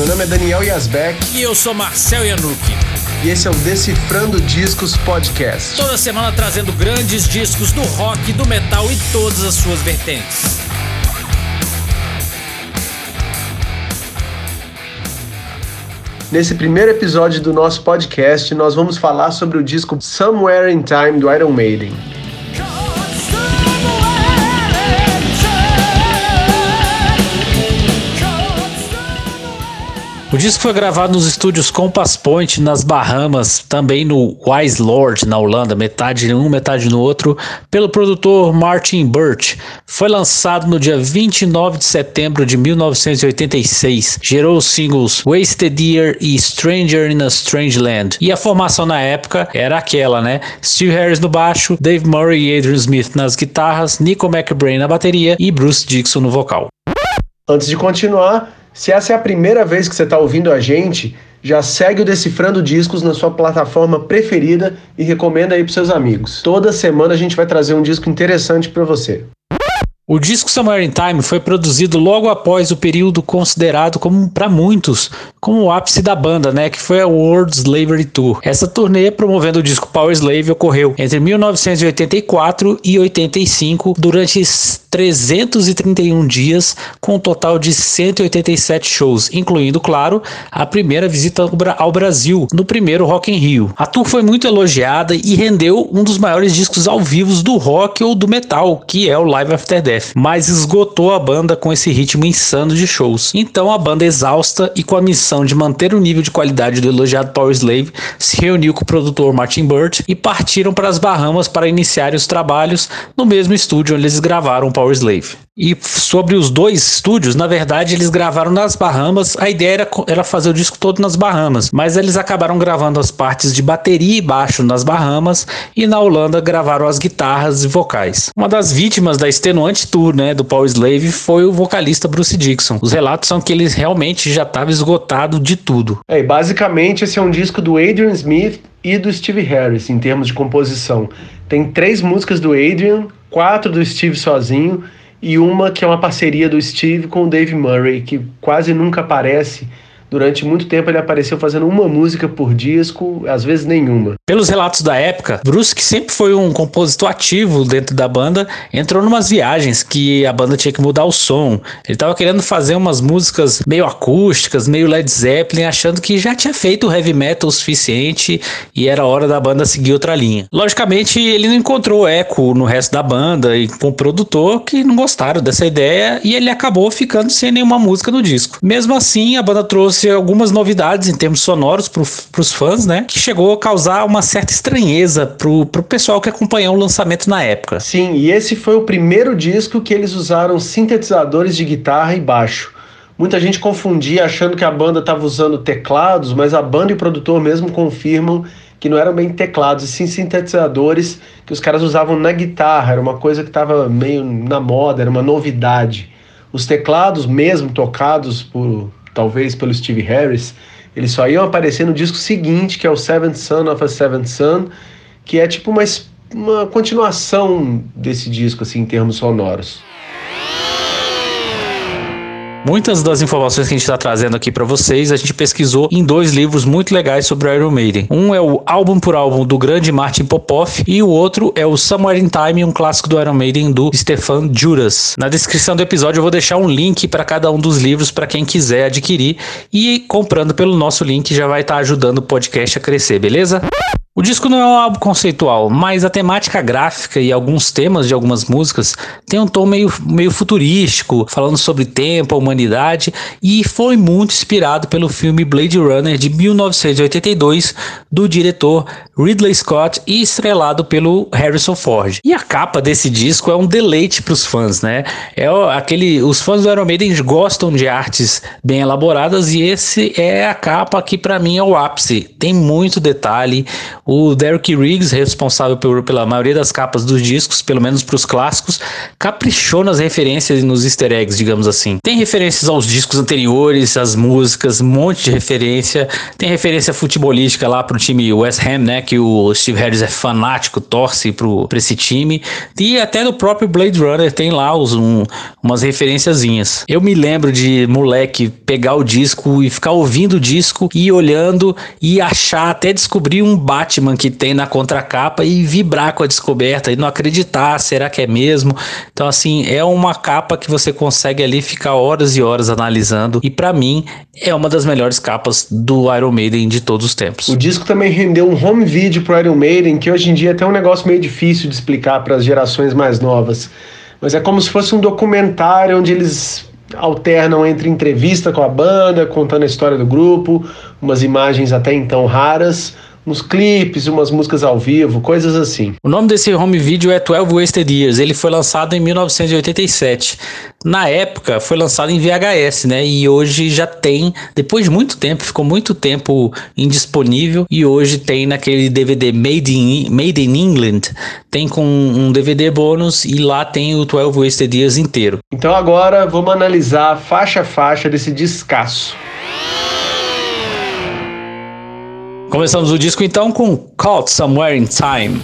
meu nome é Daniel Yazbek. E eu sou Marcel Yanuki. E esse é o Decifrando Discos Podcast. Toda semana trazendo grandes discos do rock, do metal e todas as suas vertentes. Nesse primeiro episódio do nosso podcast, nós vamos falar sobre o disco Somewhere in Time do Iron Maiden. O disco foi gravado nos estúdios Compass Point, nas Bahamas, também no Wise Lord, na Holanda, metade em um, metade no outro, pelo produtor Martin Birch. Foi lançado no dia 29 de setembro de 1986. Gerou os singles Wasted Year e Stranger in a Strange Land. E a formação na época era aquela, né? Steve Harris no baixo, Dave Murray e Adrian Smith nas guitarras, Nico McBrain na bateria e Bruce Dixon no vocal. Antes de continuar, se essa é a primeira vez que você está ouvindo a gente, já segue o Decifrando Discos na sua plataforma preferida e recomenda aí para seus amigos. Toda semana a gente vai trazer um disco interessante para você. O disco Somewhere in Time foi produzido logo após o período considerado como para muitos como o ápice da banda, né, que foi a World Slavery Tour. Essa turnê promovendo o disco Power Slave ocorreu entre 1984 e 85 durante 331 dias, com um total de 187 shows, incluindo, claro, a primeira visita ao Brasil no primeiro Rock in Rio. A tour foi muito elogiada e rendeu um dos maiores discos ao vivo do rock ou do metal, que é o Live After Death mas esgotou a banda com esse ritmo insano de shows. Então a banda exausta e com a missão de manter o nível de qualidade do elogiado Power Slave, se reuniu com o produtor Martin Burt e partiram para as Bahamas para iniciar os trabalhos no mesmo estúdio onde eles gravaram Power Slave. E sobre os dois estúdios, na verdade, eles gravaram nas Bahamas. A ideia era, era fazer o disco todo nas Bahamas, mas eles acabaram gravando as partes de bateria e baixo nas Bahamas e na Holanda gravaram as guitarras e vocais. Uma das vítimas da extenuante tour né, do Power Slave foi o vocalista Bruce Dixon. Os relatos são que ele realmente já estava esgotado de tudo. É, basicamente, esse é um disco do Adrian Smith e do Steve Harris em termos de composição. Tem três músicas do Adrian, quatro do Steve sozinho e uma que é uma parceria do Steve com o Dave Murray, que quase nunca aparece Durante muito tempo ele apareceu fazendo uma música por disco, às vezes nenhuma. Pelos relatos da época, Bruce, que sempre foi um compositor ativo dentro da banda, entrou numas viagens que a banda tinha que mudar o som. Ele estava querendo fazer umas músicas meio acústicas, meio Led Zeppelin, achando que já tinha feito heavy metal o suficiente e era hora da banda seguir outra linha. Logicamente, ele não encontrou eco no resto da banda e com o produtor que não gostaram dessa ideia e ele acabou ficando sem nenhuma música no disco. Mesmo assim, a banda trouxe trouxe algumas novidades em termos sonoros para os fãs, né? Que chegou a causar uma certa estranheza pro, pro pessoal que acompanhou o lançamento na época. Sim, e esse foi o primeiro disco que eles usaram sintetizadores de guitarra e baixo. Muita gente confundia achando que a banda estava usando teclados, mas a banda e o produtor mesmo confirmam que não eram bem teclados, e sim sintetizadores que os caras usavam na guitarra. Era uma coisa que estava meio na moda, era uma novidade. Os teclados, mesmo tocados por talvez pelo Steve Harris, eles só iam aparecer no disco seguinte, que é o Seventh Son of a Seventh Son, que é tipo uma, uma continuação desse disco, assim, em termos sonoros. Muitas das informações que a gente está trazendo aqui para vocês, a gente pesquisou em dois livros muito legais sobre o Iron Maiden. Um é o álbum por álbum do grande Martin Popoff e o outro é o Somewhere in Time, um clássico do Iron Maiden do Stefan Juras. Na descrição do episódio eu vou deixar um link para cada um dos livros para quem quiser adquirir e comprando pelo nosso link já vai estar tá ajudando o podcast a crescer, beleza? O disco não é um álbum conceitual, mas a temática gráfica e alguns temas de algumas músicas têm um tom meio, meio futurístico, falando sobre tempo, humanidade, e foi muito inspirado pelo filme Blade Runner de 1982 do diretor Ridley Scott e estrelado pelo Harrison Ford. E a capa desse disco é um deleite para os fãs, né? É aquele, os fãs do Iron Maiden gostam de artes bem elaboradas e esse é a capa que para mim é o ápice. Tem muito detalhe O Derek Riggs, responsável por, pela maioria das capas dos discos, pelo menos para os clássicos, caprichou nas referências e nos easter eggs, digamos assim. Tem referências aos discos anteriores, às músicas, um monte de referência. Tem referência futebolística lá pro time West Ham, né? Que o Steve Harris é fanático, torce pro, pra esse time. E até no próprio Blade Runner tem lá os, um, umas referenciazinhas. Eu me lembro de moleque pegar o disco e ficar ouvindo o disco e olhando e achar até descobrir um Batman que tem na contracapa e vibrar com a descoberta e não acreditar, será que é mesmo? Então assim, é uma capa que você consegue ali ficar horas e horas analisando e para mim é uma das melhores capas do Iron Maiden de todos os tempos. O disco também rendeu um home video pro Iron Maiden, que hoje em dia é até um negócio meio difícil de explicar para as gerações mais novas. Mas é como se fosse um documentário onde eles alternam entre entrevista com a banda, contando a história do grupo, umas imagens até então raras, uns clipes, umas músicas ao vivo, coisas assim. O nome desse home video é 12 Wasted Years. Ele foi lançado em 1987. Na época foi lançado em VHS, né? E hoje já tem, depois de muito tempo, ficou muito tempo indisponível e hoje tem naquele DVD Made in, Made in England, tem com um DVD bônus e lá tem o 12 Wasted Years inteiro. Então agora vamos analisar faixa a faixa desse descasso. Começamos o disco então com Caught Somewhere in Time.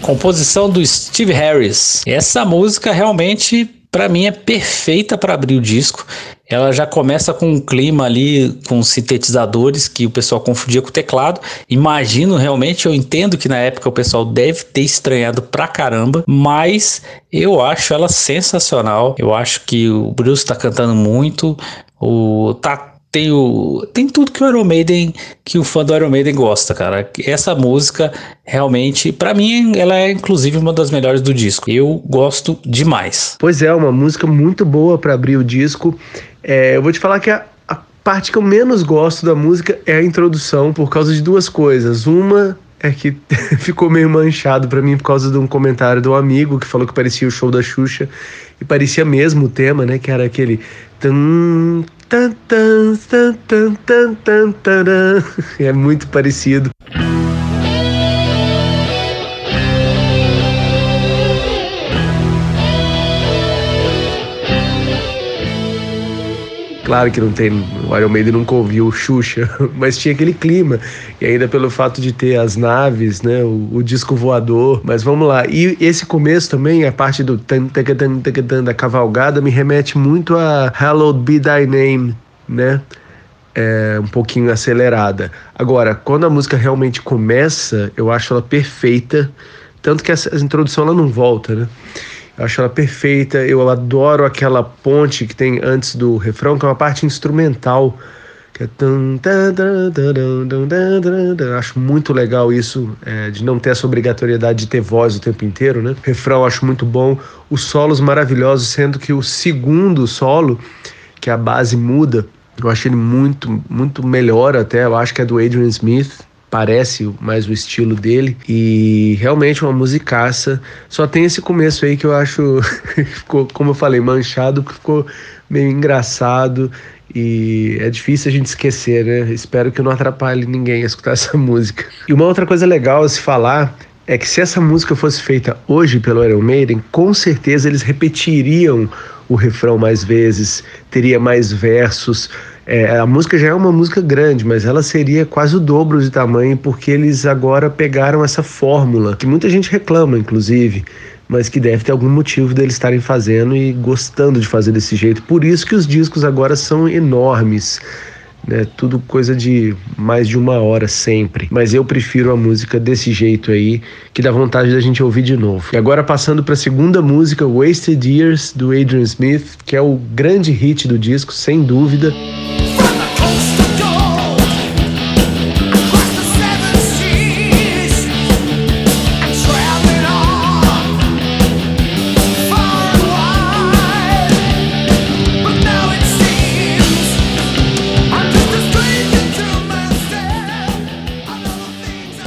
Composição do Steve Harris. Essa música realmente para mim é perfeita para abrir o disco. Ela já começa com um clima ali com sintetizadores que o pessoal confundia com o teclado. Imagino realmente, eu entendo que na época o pessoal deve ter estranhado pra caramba, mas eu acho ela sensacional. Eu acho que o Bruce tá cantando muito, o tá tem, o, tem tudo que o Iron Maiden, que o fã do Iron Maiden gosta, cara. Essa música realmente, para mim, ela é inclusive uma das melhores do disco. Eu gosto demais. Pois é, uma música muito boa para abrir o disco. É, eu vou te falar que a, a parte que eu menos gosto da música é a introdução, por causa de duas coisas. Uma é que ficou meio manchado para mim por causa de um comentário de um amigo que falou que parecia o show da Xuxa e parecia mesmo o tema, né? Que era aquele é muito parecido. Claro que não tem, o Iron Maiden nunca ouviu Xuxa, mas tinha aquele clima. E ainda pelo fato de ter as naves, né, o, o disco voador. Mas vamos lá. E esse começo também, a parte do tan, tan, tan, tan, da cavalgada, me remete muito a Hallowed Be Thy Name, né? É, um pouquinho acelerada. Agora, quando a música realmente começa, eu acho ela perfeita. Tanto que essa introdução ela não volta, né? Eu acho ela perfeita. Eu adoro aquela ponte que tem antes do refrão, que é uma parte instrumental. Que é... Acho muito legal isso, é, de não ter essa obrigatoriedade de ter voz o tempo inteiro, né? O refrão acho muito bom. Os solos maravilhosos, sendo que o segundo solo, que a base muda, eu acho ele muito, muito melhor até. Eu acho que é do Adrian Smith parece mais o estilo dele e realmente uma musicaça. Só tem esse começo aí que eu acho ficou, como eu falei, manchado, que ficou meio engraçado e é difícil a gente esquecer, né? Espero que não atrapalhe ninguém a escutar essa música. E uma outra coisa legal a se falar é que se essa música fosse feita hoje pelo Iron Maiden, com certeza eles repetiriam o refrão mais vezes, teria mais versos, é, a música já é uma música grande, mas ela seria quase o dobro de tamanho, porque eles agora pegaram essa fórmula, que muita gente reclama, inclusive, mas que deve ter algum motivo deles estarem fazendo e gostando de fazer desse jeito. Por isso que os discos agora são enormes. Né, tudo coisa de mais de uma hora sempre. Mas eu prefiro a música desse jeito aí, que dá vontade da gente ouvir de novo. E agora passando para a segunda música, Wasted Years, do Adrian Smith, que é o grande hit do disco, sem dúvida.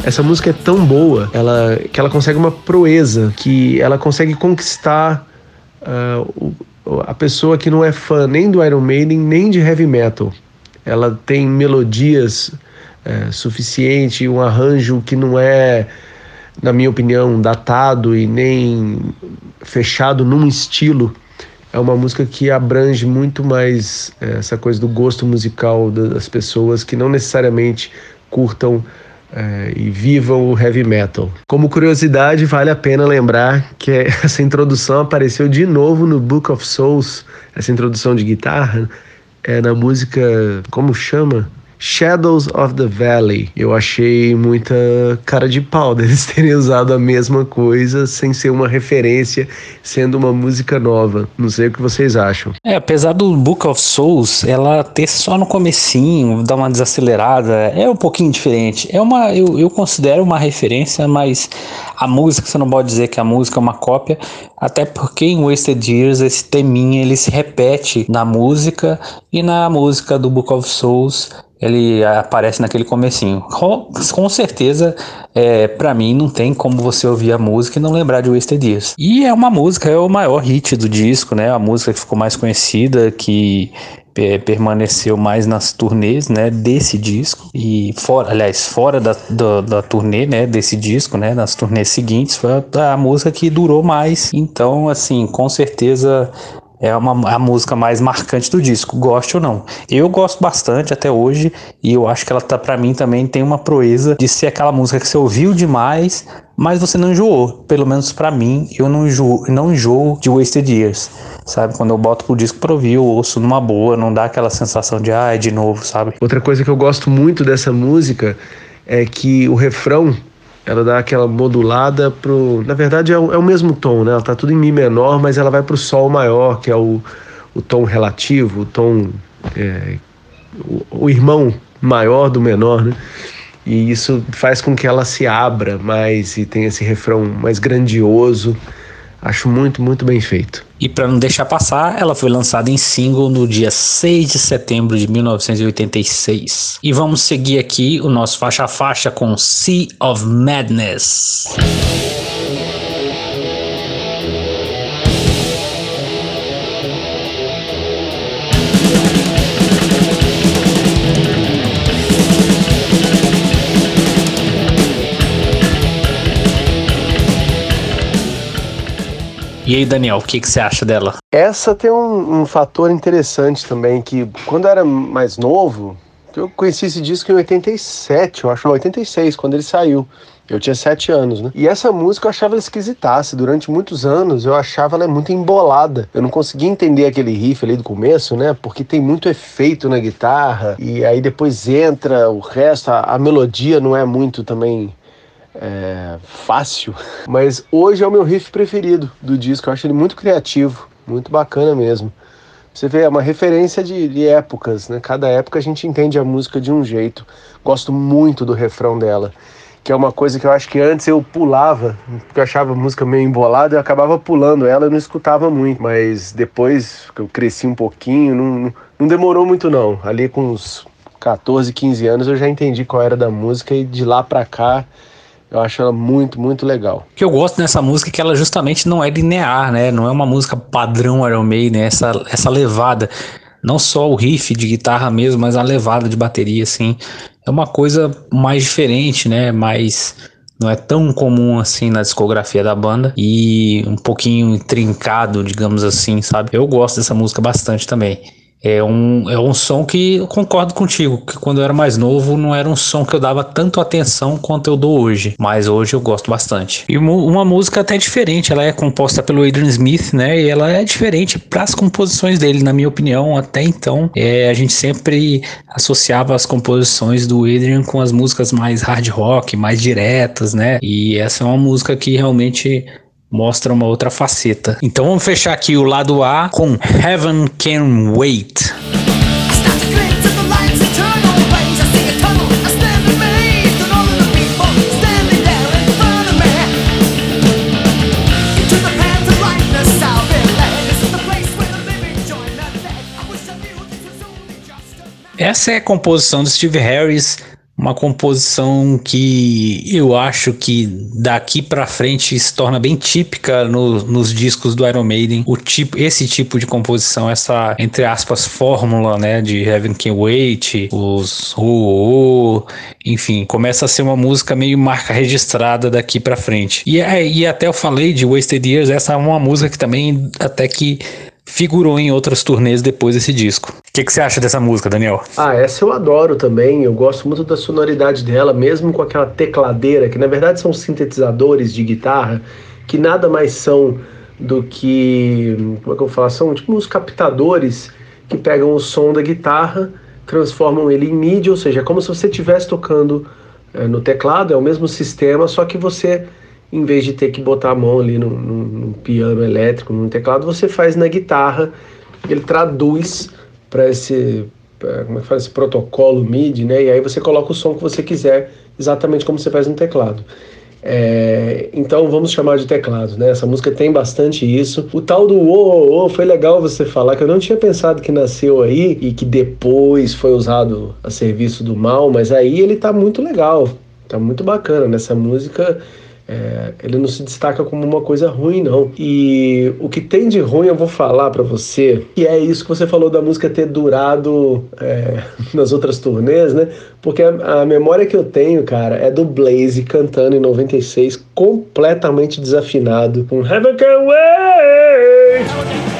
Essa música é tão boa, ela, que ela consegue uma proeza, que ela consegue conquistar uh, a pessoa que não é fã nem do Iron Maiden nem de heavy metal. Ela tem melodias é, suficiente, um arranjo que não é, na minha opinião, datado e nem fechado num estilo. É uma música que abrange muito mais é, essa coisa do gosto musical das pessoas que não necessariamente curtam é, e vivam o heavy metal. Como curiosidade, vale a pena lembrar que essa introdução apareceu de novo no Book of Souls, essa introdução de guitarra, é na música, como chama? Shadows of the Valley. Eu achei muita cara de pau deles terem usado a mesma coisa sem ser uma referência, sendo uma música nova. Não sei o que vocês acham. É, apesar do Book of Souls, ela ter só no comecinho, dar uma desacelerada, é um pouquinho diferente. É uma, eu, eu considero uma referência, mas a música, você não pode dizer que a música é uma cópia, até porque em Wasted Years esse teminha ele se repete na música e na música do Book of Souls ele aparece naquele comecinho. Com, certeza, é, para mim, não tem como você ouvir a música e não lembrar de Wasted Years. E é uma música, é o maior hit do disco, né? A música que ficou mais conhecida, que é, permaneceu mais nas turnês, né, desse disco e fora, aliás, fora da, da, da, turnê, né, desse disco, né, nas turnês seguintes, foi a, a música que durou mais. Então, assim, com certeza é uma, a música mais marcante do disco, goste ou não. Eu gosto bastante até hoje e eu acho que ela tá para mim também tem uma proeza de ser aquela música que você ouviu demais, mas você não enjoou. Pelo menos para mim, eu não enjoo, não enjoo de Wasted Years, sabe? Quando eu boto pro disco pra ouvir, eu ouço numa boa, não dá aquela sensação de ah, é de novo, sabe? Outra coisa que eu gosto muito dessa música é que o refrão ela dá aquela modulada pro. Na verdade, é o, é o mesmo tom, né? Ela tá tudo em Mi menor, mas ela vai pro Sol maior, que é o, o tom relativo, o tom. É, o, o irmão maior do menor, né? E isso faz com que ela se abra mais e tenha esse refrão mais grandioso Acho muito, muito bem feito. E para não deixar passar, ela foi lançada em single no dia 6 de setembro de 1986. E vamos seguir aqui o nosso faixa a faixa com Sea of Madness. E aí, Daniel, o que, que você acha dela? Essa tem um, um fator interessante também, que quando eu era mais novo, eu conheci esse disco em 87, eu acho, 86, quando ele saiu. Eu tinha sete anos, né? E essa música eu achava ela esquisitaça. Durante muitos anos eu achava ela muito embolada. Eu não conseguia entender aquele riff ali do começo, né? Porque tem muito efeito na guitarra. E aí depois entra o resto. A, a melodia não é muito também é, fácil, mas hoje é o meu riff preferido do disco. Eu acho ele muito criativo, muito bacana mesmo. Você vê, é uma referência de, de, épocas, né? Cada época a gente entende a música de um jeito. Gosto muito do refrão dela, que é uma coisa que eu acho que antes eu pulava, porque eu achava a música meio embolada, eu acabava pulando ela, eu não escutava muito. Mas depois que eu cresci um pouquinho, não, não demorou muito não. Ali com uns 14, 15 anos eu já entendi qual era da música e de lá pra cá eu acho ela muito, muito legal. O que eu gosto nessa música é que ela justamente não é linear, né? Não é uma música padrão Iron Maiden, né? essa, essa levada. Não só o riff de guitarra mesmo, mas a levada de bateria, assim. É uma coisa mais diferente, né? Mais não é tão comum assim na discografia da banda e um pouquinho trincado, digamos assim, sabe? Eu gosto dessa música bastante também. É um, é um som que eu concordo contigo, que quando eu era mais novo não era um som que eu dava tanto atenção quanto eu dou hoje, mas hoje eu gosto bastante. E uma música até diferente, ela é composta pelo Adrian Smith, né? E ela é diferente para as composições dele, na minha opinião, até então. É, a gente sempre associava as composições do Adrian com as músicas mais hard rock, mais diretas, né? E essa é uma música que realmente mostra uma outra faceta. Então vamos fechar aqui o lado A com Heaven Can Wait. Essa é a composição do Steve Harris uma composição que eu acho que daqui para frente se torna bem típica no, nos discos do Iron Maiden, o tipo, esse tipo de composição, essa entre aspas fórmula, né, de Heaven Can Wait, os oh, oh, enfim, começa a ser uma música meio marca registrada daqui para frente. E, é, e até eu falei de Wasted Years, essa é uma música que também até que figurou em outras turnês depois desse disco. O que, que, você acha dessa música, Daniel? Ah, essa eu adoro também. Eu gosto muito da sonoridade dela, mesmo com aquela tecladeira, que na verdade são sintetizadores de guitarra, que nada mais são do que. Como é que eu falar? São tipo uns captadores que pegam o som da guitarra, transformam ele em MIDI, ou seja, é como se você estivesse tocando é, no teclado, é o mesmo sistema, só que você em vez de ter que botar a mão ali no piano elétrico, no teclado, você faz na guitarra, ele traduz para esse, como é que esse protocolo MIDI, né? E aí você coloca o som que você quiser, exatamente como você faz no teclado. É, então vamos chamar de teclado, né? Essa música tem bastante isso. O tal do o, o, o foi legal você falar que eu não tinha pensado que nasceu aí e que depois foi usado a serviço do mal, mas aí ele tá muito legal, tá muito bacana nessa música. É, ele não se destaca como uma coisa ruim, não. E o que tem de ruim eu vou falar para você, que é isso que você falou da música ter durado é, nas outras turnês, né? Porque a, a, memória que eu tenho, cara, é do Blaze cantando em 96, completamente desafinado, com Heaven Can Wait!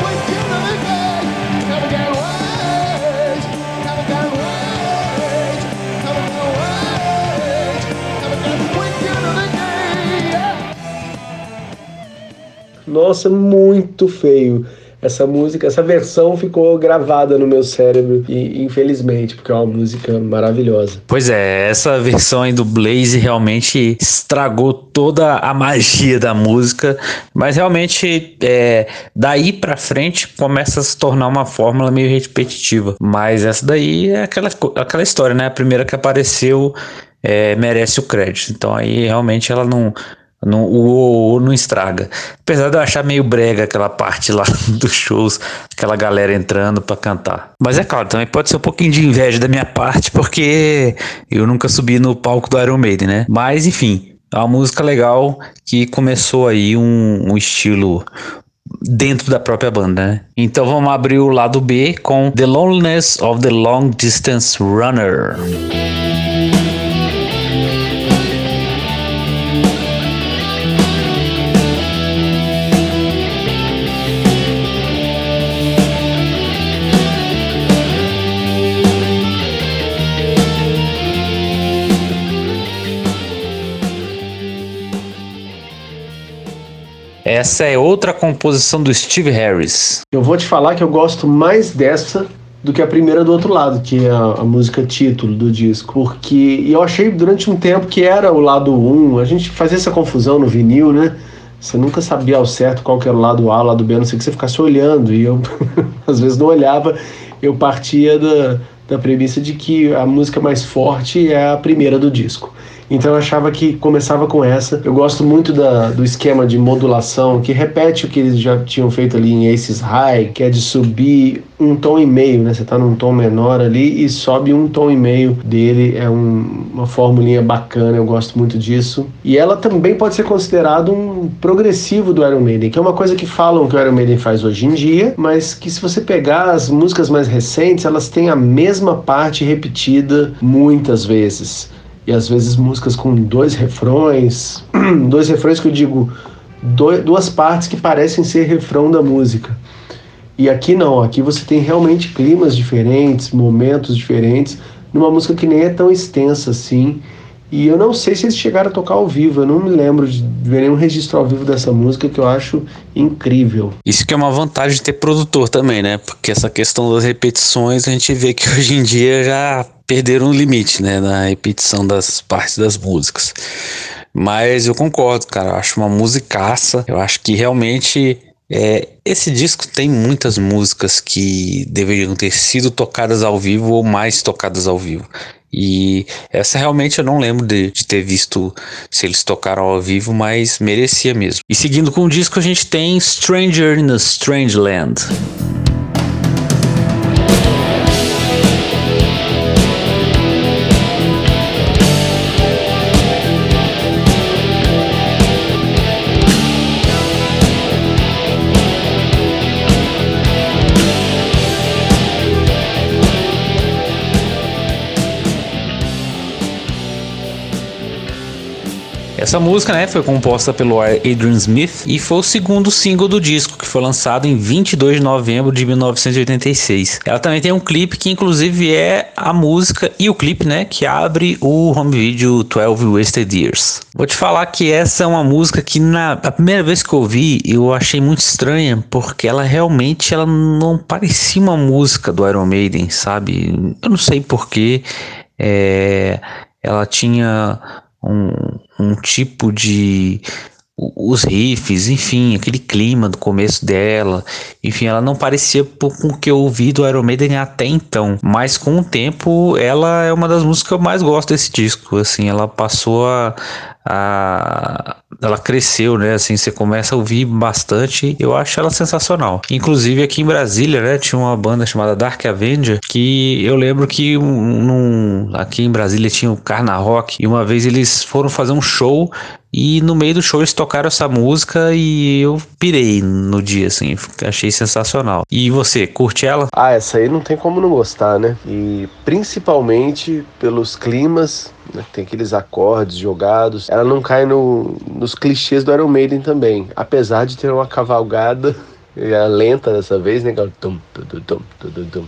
Nossa, muito feio. Essa música, essa versão ficou gravada no meu cérebro, e, infelizmente, porque é uma música maravilhosa. Pois é, essa versão aí do Blaze realmente estragou toda a magia da música, mas realmente é, daí pra frente começa a se tornar uma fórmula meio repetitiva. Mas essa daí é aquela, aquela história, né? A primeira que apareceu é, merece o crédito. Então aí realmente ela não no, o, o não estraga. Apesar de eu achar meio brega aquela parte lá dos shows, aquela galera entrando para cantar. Mas é claro, também pode ser um pouquinho de inveja da minha parte, porque eu nunca subi no palco do Iron Maiden, né? Mas enfim, é uma música legal que começou aí um, um estilo dentro da própria banda, né? Então vamos abrir o lado B com The Loneliness of the Long Distance Runner. Essa é outra composição do Steve Harris. Eu vou te falar que eu gosto mais dessa do que a primeira do outro lado, que é a, a música título do disco. Porque eu achei durante um tempo que era o lado 1. A gente fazia essa confusão no vinil, né? Você nunca sabia ao certo qual que era o lado A, o lado B, a não sei que você ficasse olhando. E eu, às vezes, não olhava. Eu partia da, da premissa de que a música mais forte é a primeira do disco. Então eu achava que começava com essa. Eu gosto muito da, do esquema de modulação que repete o que eles já tinham feito ali em Aces High, que é de subir um tom e meio, né? Você tá num tom menor ali e sobe um tom e meio dele. É um, uma formulinha bacana, eu gosto muito disso. E ela também pode ser considerado um progressivo do Iron Maiden, que é uma coisa que falam que o Iron Maiden faz hoje em dia, mas que se você pegar as músicas mais recentes, elas têm a mesma parte repetida muitas vezes e às vezes músicas com dois refrões, dois refrões que eu digo, duas partes que parecem ser refrão da música. E aqui não, aqui você tem realmente climas diferentes, momentos diferentes, numa música que nem é tão extensa assim. E eu não sei se eles chegaram a tocar ao vivo, eu não me lembro de ver nenhum registro ao vivo dessa música que eu acho incrível. Isso que é uma vantagem de ter produtor também, né? Porque essa questão das repetições a gente vê que hoje em dia já perderam o limite, né, na repetição das partes das músicas. Mas eu concordo, cara, eu acho uma musicaça, eu acho que realmente é, esse disco tem muitas músicas que deveriam ter sido tocadas ao vivo ou mais tocadas ao vivo. E essa realmente eu não lembro de, de, ter visto se eles tocaram ao vivo, mas merecia mesmo. E seguindo com o disco, a gente tem Stranger in a Strange Land. Essa música, né, foi composta pelo Adrian Smith e foi o segundo single do disco, que foi lançado em 22 de novembro de 1986. Ela também tem um clipe que inclusive é a música e o clipe, né, que abre o home video 12 Wasted Years. Vou te falar que essa é uma música que na a primeira vez que eu ouvi, eu achei muito estranha, porque ela realmente ela não parecia uma música do Iron Maiden, sabe? Eu não sei porquê. É, ela tinha um, um tipo de os riffs, enfim, aquele clima do começo dela, enfim, ela não parecia com o que eu ouvi do Iron Maiden até então, mas com o tempo ela é uma das músicas que eu mais gosto desse disco, assim, ela passou a, a ela cresceu, né? Assim, você começa a ouvir bastante. Eu acho ela sensacional. Inclusive aqui em Brasília, né? Tinha uma banda chamada Dark Avenger que eu lembro que um, aqui em Brasília tinha o Carna Rock e uma vez eles foram fazer um show e no meio do show eles tocaram essa música e eu pirei no dia, assim, achei sensacional. E você, curte ela? Ah, essa aí não tem como não gostar, né? E principalmente pelos climas, né? tem aqueles acordes jogados. Ela não cai no, nos clichês do Iron Maiden também, apesar de ter uma cavalgada é lenta dessa vez, né?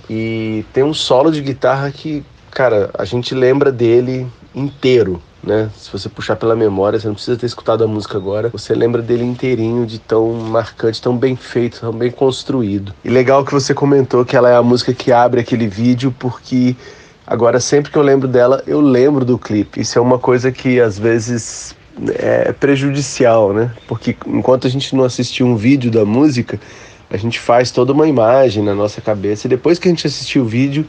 E tem um solo de guitarra que, cara, a gente lembra dele inteiro né? Se você puxar pela memória, você não precisa ter escutado a música agora, você lembra dele inteirinho, de tão marcante, tão bem feito, tão bem construído. E legal que você comentou que ela é a música que abre aquele vídeo, porque agora sempre que eu lembro dela, eu lembro do clipe. Isso é uma coisa que às vezes é prejudicial, né? Porque enquanto a gente não assistiu um vídeo da música, a gente faz toda uma imagem na nossa cabeça e depois que a gente assistiu o vídeo,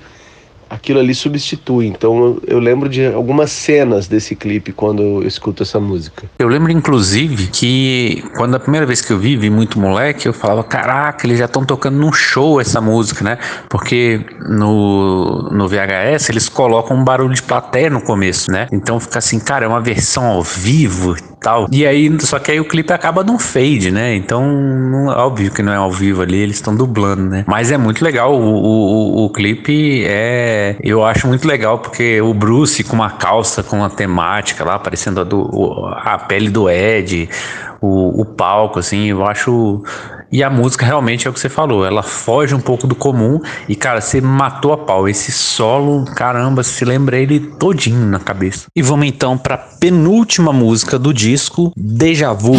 aquilo ali substitui. Então eu lembro de algumas cenas desse clipe quando eu escuto essa música. Eu lembro inclusive que quando a primeira vez que eu vi, vi muito moleque, eu falava: caraca, eles já estão tocando num show essa música, né? Porque no, no VHS eles colocam um barulho de plateia no começo, né? Então fica assim, cara, é uma versão ao vivo tal. E aí, só que aí o clipe acaba num fade, né? Então, óbvio que não é ao vivo ali, eles estão dublando, né? Mas é muito legal, o, o, o clipe é. Eu acho muito legal porque o Bruce com uma calça com uma temática lá, parecendo a, do, a pele do Ed, o, o palco, assim, eu acho e a música realmente é o que você falou, ela foge um pouco do comum e, cara, você matou a pau. Esse solo, caramba, se lembra ele todinho na cabeça. E vamos então para penúltima música do disco, Deja Vu.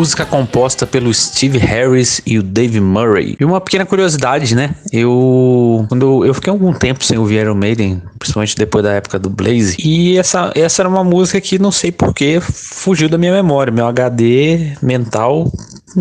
Música composta pelo Steve Harris e o Dave Murray. E uma pequena curiosidade, né? Eu quando eu fiquei algum tempo sem ouvir Iron Maiden, principalmente depois da época do Blaze, e essa essa era uma música que não sei porquê fugiu da minha memória, meu HD mental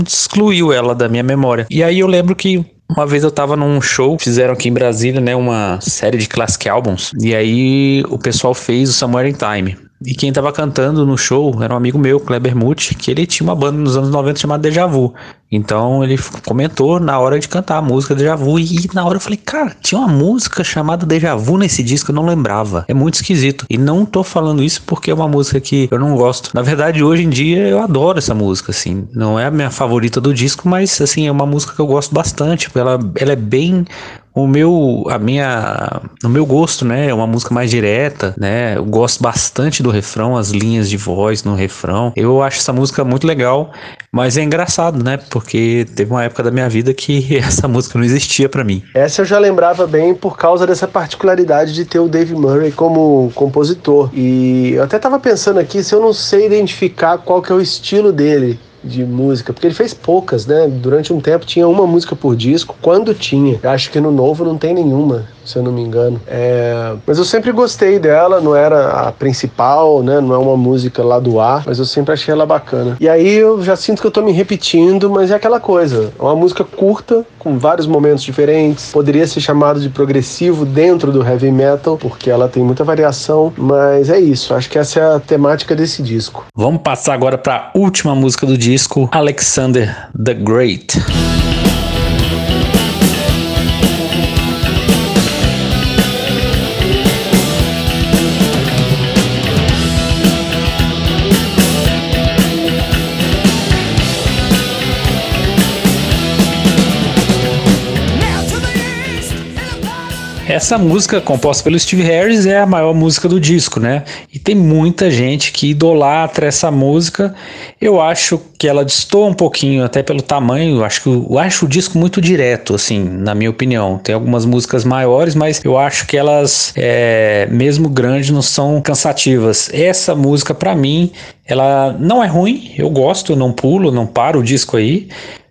excluiu ela da minha memória. E aí eu lembro que uma vez eu tava num show, fizeram aqui em Brasília, né, uma série de classic albums, e aí o pessoal fez o Somewhere in Time. E quem tava cantando no show era um amigo meu, Kleber Muth, que ele tinha uma banda nos anos 90 chamada Deja Vu. Então ele comentou na hora de cantar a música Deja Vu. E na hora eu falei, cara, tinha uma música chamada Deja Vu nesse disco, eu não lembrava. É muito esquisito. E não tô falando isso porque é uma música que eu não gosto. Na verdade, hoje em dia eu adoro essa música, assim. Não é a minha favorita do disco, mas assim, é uma música que eu gosto bastante. Ela, ela é bem o meu a minha o meu gosto né é uma música mais direta né eu gosto bastante do refrão as linhas de voz no refrão. Eu acho essa música muito legal mas é engraçado né porque teve uma época da minha vida que essa música não existia para mim. Essa eu já lembrava bem por causa dessa particularidade de ter o Dave Murray como compositor. E eu até tava pensando aqui se eu não sei identificar qual que é o estilo dele de música, porque ele fez poucas, né? Durante um tempo tinha uma música por disco, quando tinha. Eu acho que no novo não tem nenhuma se eu não me engano. É, mas eu sempre gostei dela, não era a principal, né? Não é uma música lá do ar, mas eu sempre achei ela bacana. E aí eu já sinto que eu tô me repetindo, mas é aquela coisa. É uma música curta, com vários momentos diferentes. Poderia ser chamado de progressivo dentro do heavy metal, porque ela tem muita variação, mas é isso. Acho que essa é a temática desse disco. Vamos passar agora para a última música do disco, Alexander the Great. Essa música, composta pelo Steve Harris, é a maior música do disco, né? E tem muita gente que idolatra essa música. Eu acho que ela destoa um pouquinho, até pelo tamanho. Eu acho, que, eu acho o disco muito direto, assim, na minha opinião. Tem algumas músicas maiores, mas eu acho que elas, é, mesmo grandes, não são cansativas. Essa música, para mim, ela não é ruim. Eu gosto, não pulo, não paro o disco aí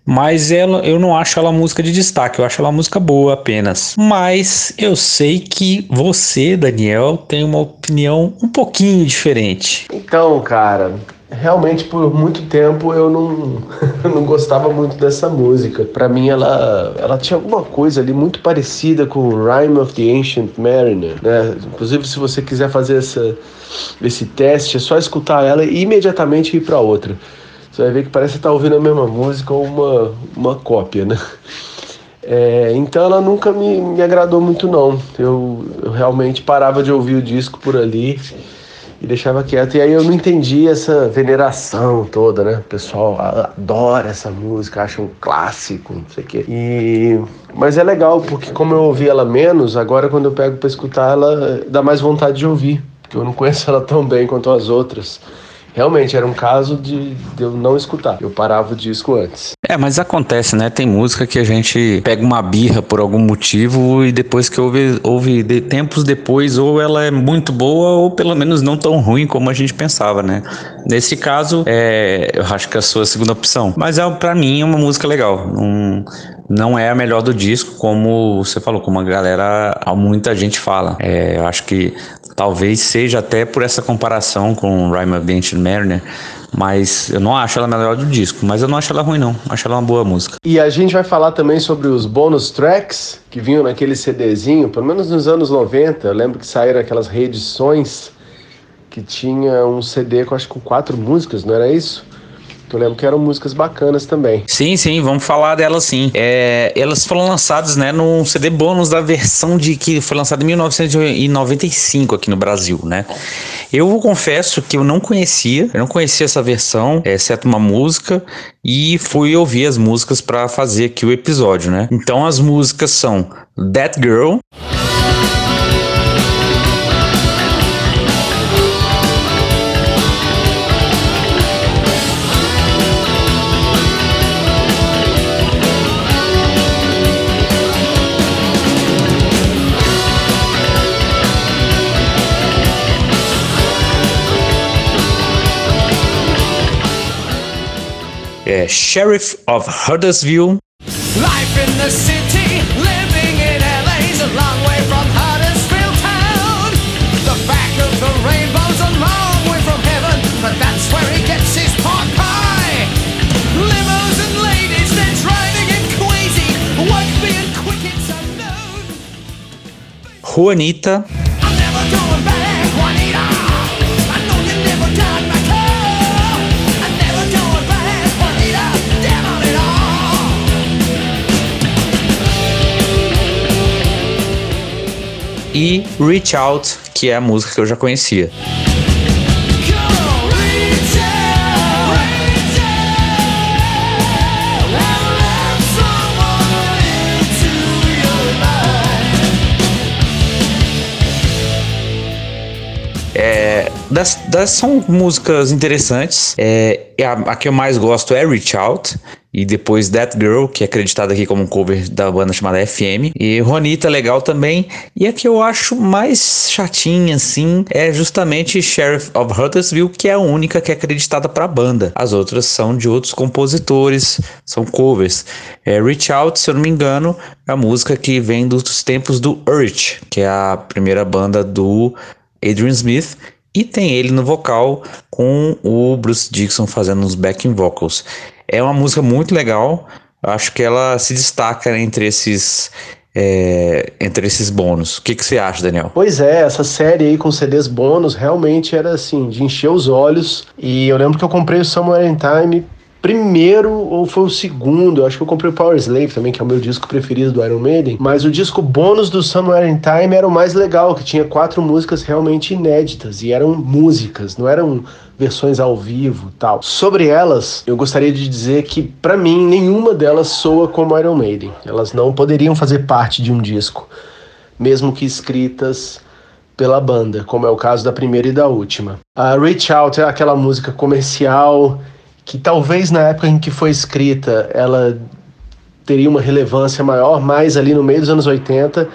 mas ela, eu não acho ela música de destaque, eu acho ela música boa apenas. Mas eu sei que você, Daniel, tem uma opinião um pouquinho diferente. Então, cara, realmente por muito tempo eu não, não gostava muito dessa música. Para mim ela, ela tinha alguma coisa ali muito parecida com Rhyme of the Ancient Mariner, né? Inclusive se você quiser fazer essa, esse teste, é só escutar ela e imediatamente ir para outra. Você vai ver que parece estar ouvindo a mesma música ou uma, uma cópia, né? É, então ela nunca me, me agradou muito não. Eu, eu realmente parava de ouvir o disco por ali e deixava quieto. E aí eu não entendi essa veneração toda, né? O pessoal adora essa música, acha um clássico, não sei o quê. E... Mas é legal, porque como eu ouvi ela menos, agora quando eu pego para escutar ela, dá mais vontade de ouvir. Porque eu não conheço ela tão bem quanto as outras realmente era um caso de, de, eu não escutar. Eu parava o disco antes. É, mas acontece, né? Tem música que a gente pega uma birra por algum motivo e depois que ouve, ouve de, tempos depois, ou ela é muito boa ou pelo menos não tão ruim como a gente pensava, né? Nesse caso, é, eu acho que é a sua segunda opção. Mas é, para mim é uma música legal. Um, não é a melhor do disco, como você falou, como a galera, muita gente fala. É, eu acho que talvez seja até por essa comparação com Rhyme of the Ancient Mariner, mas eu não acho ela melhor do disco, mas eu não acho ela ruim não, acho ela uma boa música. E a gente vai falar também sobre os bonus tracks que vinham naquele CDzinho, pelo menos nos anos 90, eu lembro que saíram aquelas reedições que tinha um CD com acho que com quatro músicas, não era isso? Eu lembro que eram músicas bacanas também. Sim, sim, vamos falar delas sim. É, elas foram lançadas, né, num CD bônus da versão de que foi lançada em 1995 aqui no Brasil, né? Eu confesso que eu não conhecia, eu não conhecia essa versão, exceto uma música, e fui ouvir as músicas para fazer aqui o episódio, né? Então as músicas são That Girl. É Sheriff of Huddersville. Life in the city, living in LA's a long way from Huddersfield town. The back of the rainbow's a long way from heaven, but that's where he gets his pork pie. Limos and ladies, they're driving him crazy. What's being quick, it's unknown. Juanita. E Reach Out, que é a música que eu já conhecia. É, das, das, são músicas interessantes. É, a, a, que eu mais gosto é Reach Out. E depois That Girl, que é acreditada aqui como um cover da banda chamada FM. E Ronita legal também. E a que eu acho mais chatinha, assim, é justamente Sheriff of Huddersville, que é a única que é acreditada para a banda. As outras são de outros compositores, são covers. É, Reach Out, se eu não me engano, é a música que vem dos tempos do Urge, que é a primeira banda do Adrian Smith. E tem ele no vocal com o Bruce Dixon fazendo os backing vocals. É uma música muito legal. Acho que ela se destaca entre esses é, entre esses bônus. O que, que você acha, Daniel? Pois é, essa série aí com CDs bônus realmente era assim, de encher os olhos. E eu lembro que eu comprei o Somewhere in Time primeiro ou foi o segundo, acho que eu comprei o Power Slave também, que é o meu disco preferido do Iron Maiden, mas o disco bônus do Somewhere in Time era o mais legal, que tinha quatro músicas realmente inéditas, e eram músicas, não eram versões ao vivo tal. Sobre elas, eu gostaria de dizer que, para mim, nenhuma delas soa como Iron Maiden. Elas não poderiam fazer parte de um disco, mesmo que escritas pela banda, como é o caso da primeira e da última. A Reach Out é aquela música comercial que talvez na época em que foi escrita ela teria uma relevância maior, mas ali no meio dos anos 80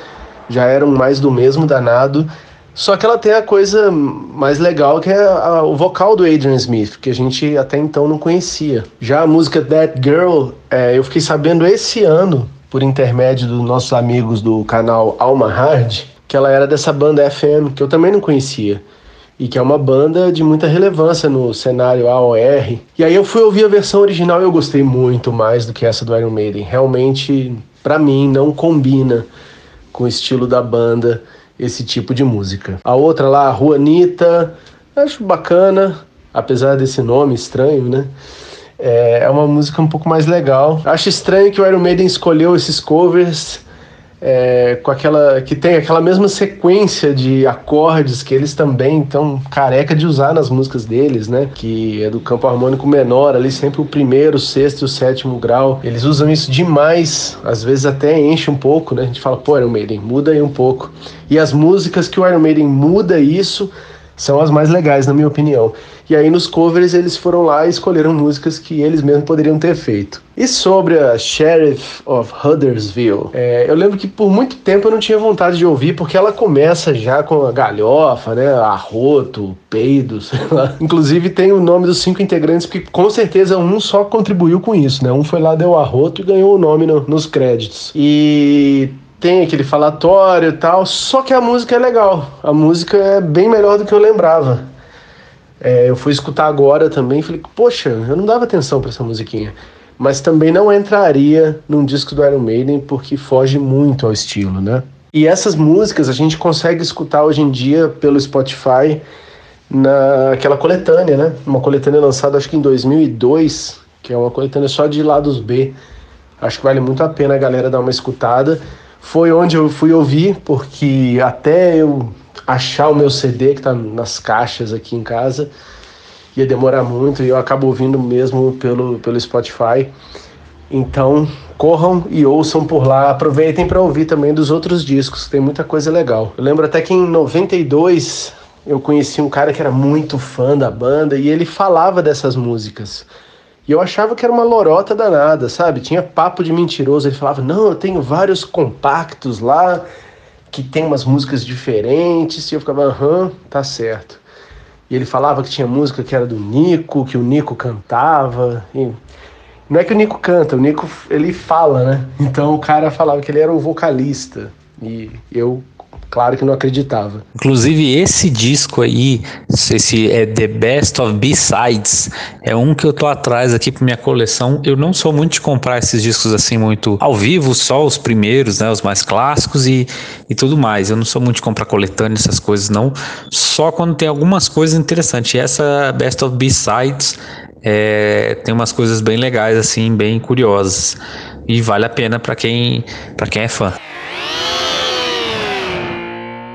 já eram mais do mesmo danado só que ela tem a coisa mais legal que é a, o vocal do Adrian Smith, que a gente até então não conhecia. Já a música That Girl, é, eu fiquei sabendo esse ano, por intermédio dos nossos amigos do canal Alma Hard, que ela era dessa banda FM, que eu também não conhecia. E que é uma banda de muita relevância no cenário AOR. E aí eu fui ouvir a versão original e eu gostei muito mais do que essa do Iron Maiden. Realmente, para mim, não combina com o estilo da banda esse tipo de música. A outra lá, Juanita, acho bacana, apesar desse nome estranho, né? É, é uma música um pouco mais legal. Acho estranho que o Iron Maiden escolheu esses covers é, com aquela que tem aquela mesma sequência de acordes que eles também estão careca de usar nas músicas deles, né? Que é do campo harmônico menor, ali sempre o primeiro, o sexto e o sétimo grau. Eles usam isso demais, às vezes até enche um pouco, né? A gente fala, pô, Iron Maiden, muda aí um pouco. E as músicas que o Iron Maiden muda isso são as mais legais, na minha opinião. E aí nos covers eles foram lá e escolheram músicas que eles mesmos poderiam ter feito. E sobre a Sheriff of Huddersville, é, eu lembro que por muito tempo eu não tinha vontade de ouvir, porque ela começa já com a galhofa, né? Arroto, peido, sei lá. Inclusive tem o nome dos cinco integrantes, porque com certeza um só contribuiu com isso, né? Um foi lá, deu arroto e ganhou o nome no, nos créditos. E tem aquele falatório e tal, só que a música é legal. A música é bem melhor do que eu lembrava. É, eu fui escutar agora também e falei, poxa, eu não dava atenção para essa musiquinha. Mas também não entraria num disco do Iron Maiden porque foge muito ao estilo, né? E essas músicas a gente consegue escutar hoje em dia pelo Spotify naquela coletânea, né? Uma coletânea lançada acho que em 2002, que é uma coletânea só de lados B. Acho que vale muito a pena a galera dar uma escutada. Foi onde eu fui ouvir, porque até eu achar o meu CD que está nas caixas aqui em casa ia demorar muito e eu acabo ouvindo mesmo pelo, pelo Spotify. Então, corram e ouçam por lá. Aproveitem para ouvir também dos outros discos, tem muita coisa legal. Eu lembro até que em 92 eu conheci um cara que era muito fã da banda e ele falava dessas músicas. E eu achava que era uma lorota danada, sabe? Tinha papo de mentiroso. Ele falava: Não, eu tenho vários compactos lá que tem umas músicas diferentes, e eu ficava, aham, tá certo. E ele falava que tinha música que era do Nico, que o Nico cantava. E não é que o Nico canta, o Nico ele fala, né? Então o cara falava que ele era o vocalista. E eu claro que não acreditava. Inclusive, esse disco aí, esse é The Best of B-Sides, é um que eu tô atrás aqui pra minha coleção. Eu não sou muito de comprar esses discos assim muito ao vivo, só os primeiros, né, os mais clássicos e, e tudo mais. Eu não sou muito de comprar coletânea, essas coisas não. Só quando tem algumas coisas interessantes. E essa Best of B-Sides é, tem umas coisas bem legais assim, bem curiosas. E vale a pena para quem, pra quem é fã.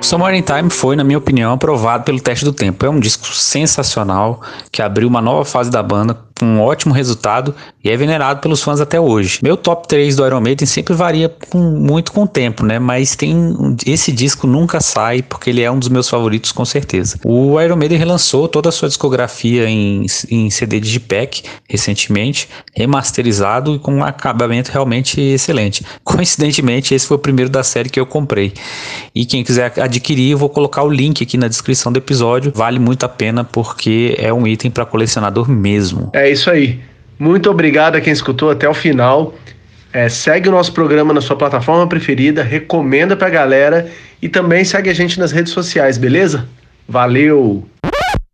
Somewhere in Time foi, na minha opinião, aprovado pelo teste do tempo. É um disco sensacional que abriu uma nova fase da banda, com um ótimo resultado e é venerado pelos fãs até hoje. Meu top 3 do Iron Maiden sempre varia com, muito com o tempo, né? Mas tem esse disco nunca sai porque ele é um dos meus favoritos com certeza. O Iron Maiden relançou toda a sua discografia em, em CD digipack recentemente, remasterizado e com um acabamento realmente excelente. Coincidentemente, esse foi o primeiro da série que eu comprei. E quem quiser adquirir, eu vou colocar o link aqui na descrição do episódio. Vale muito a pena porque é um item para colecionador mesmo. É isso aí. Muito obrigado a quem escutou até o final. É, segue o nosso programa na sua plataforma preferida, recomenda pra galera e também segue a gente nas redes sociais, beleza? Valeu!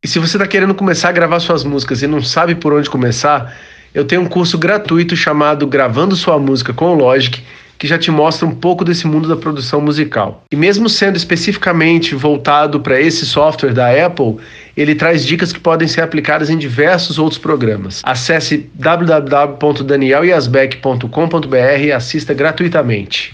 E se você está querendo começar a gravar suas músicas e não sabe por onde começar, eu tenho um curso gratuito chamado Gravando Sua Música com Logic que já te mostra um pouco desse mundo da produção musical. E mesmo sendo especificamente voltado para esse software da Apple, ele traz dicas que podem ser aplicadas em diversos outros programas. Acesse www.danielyasbeck.com.br e assista gratuitamente.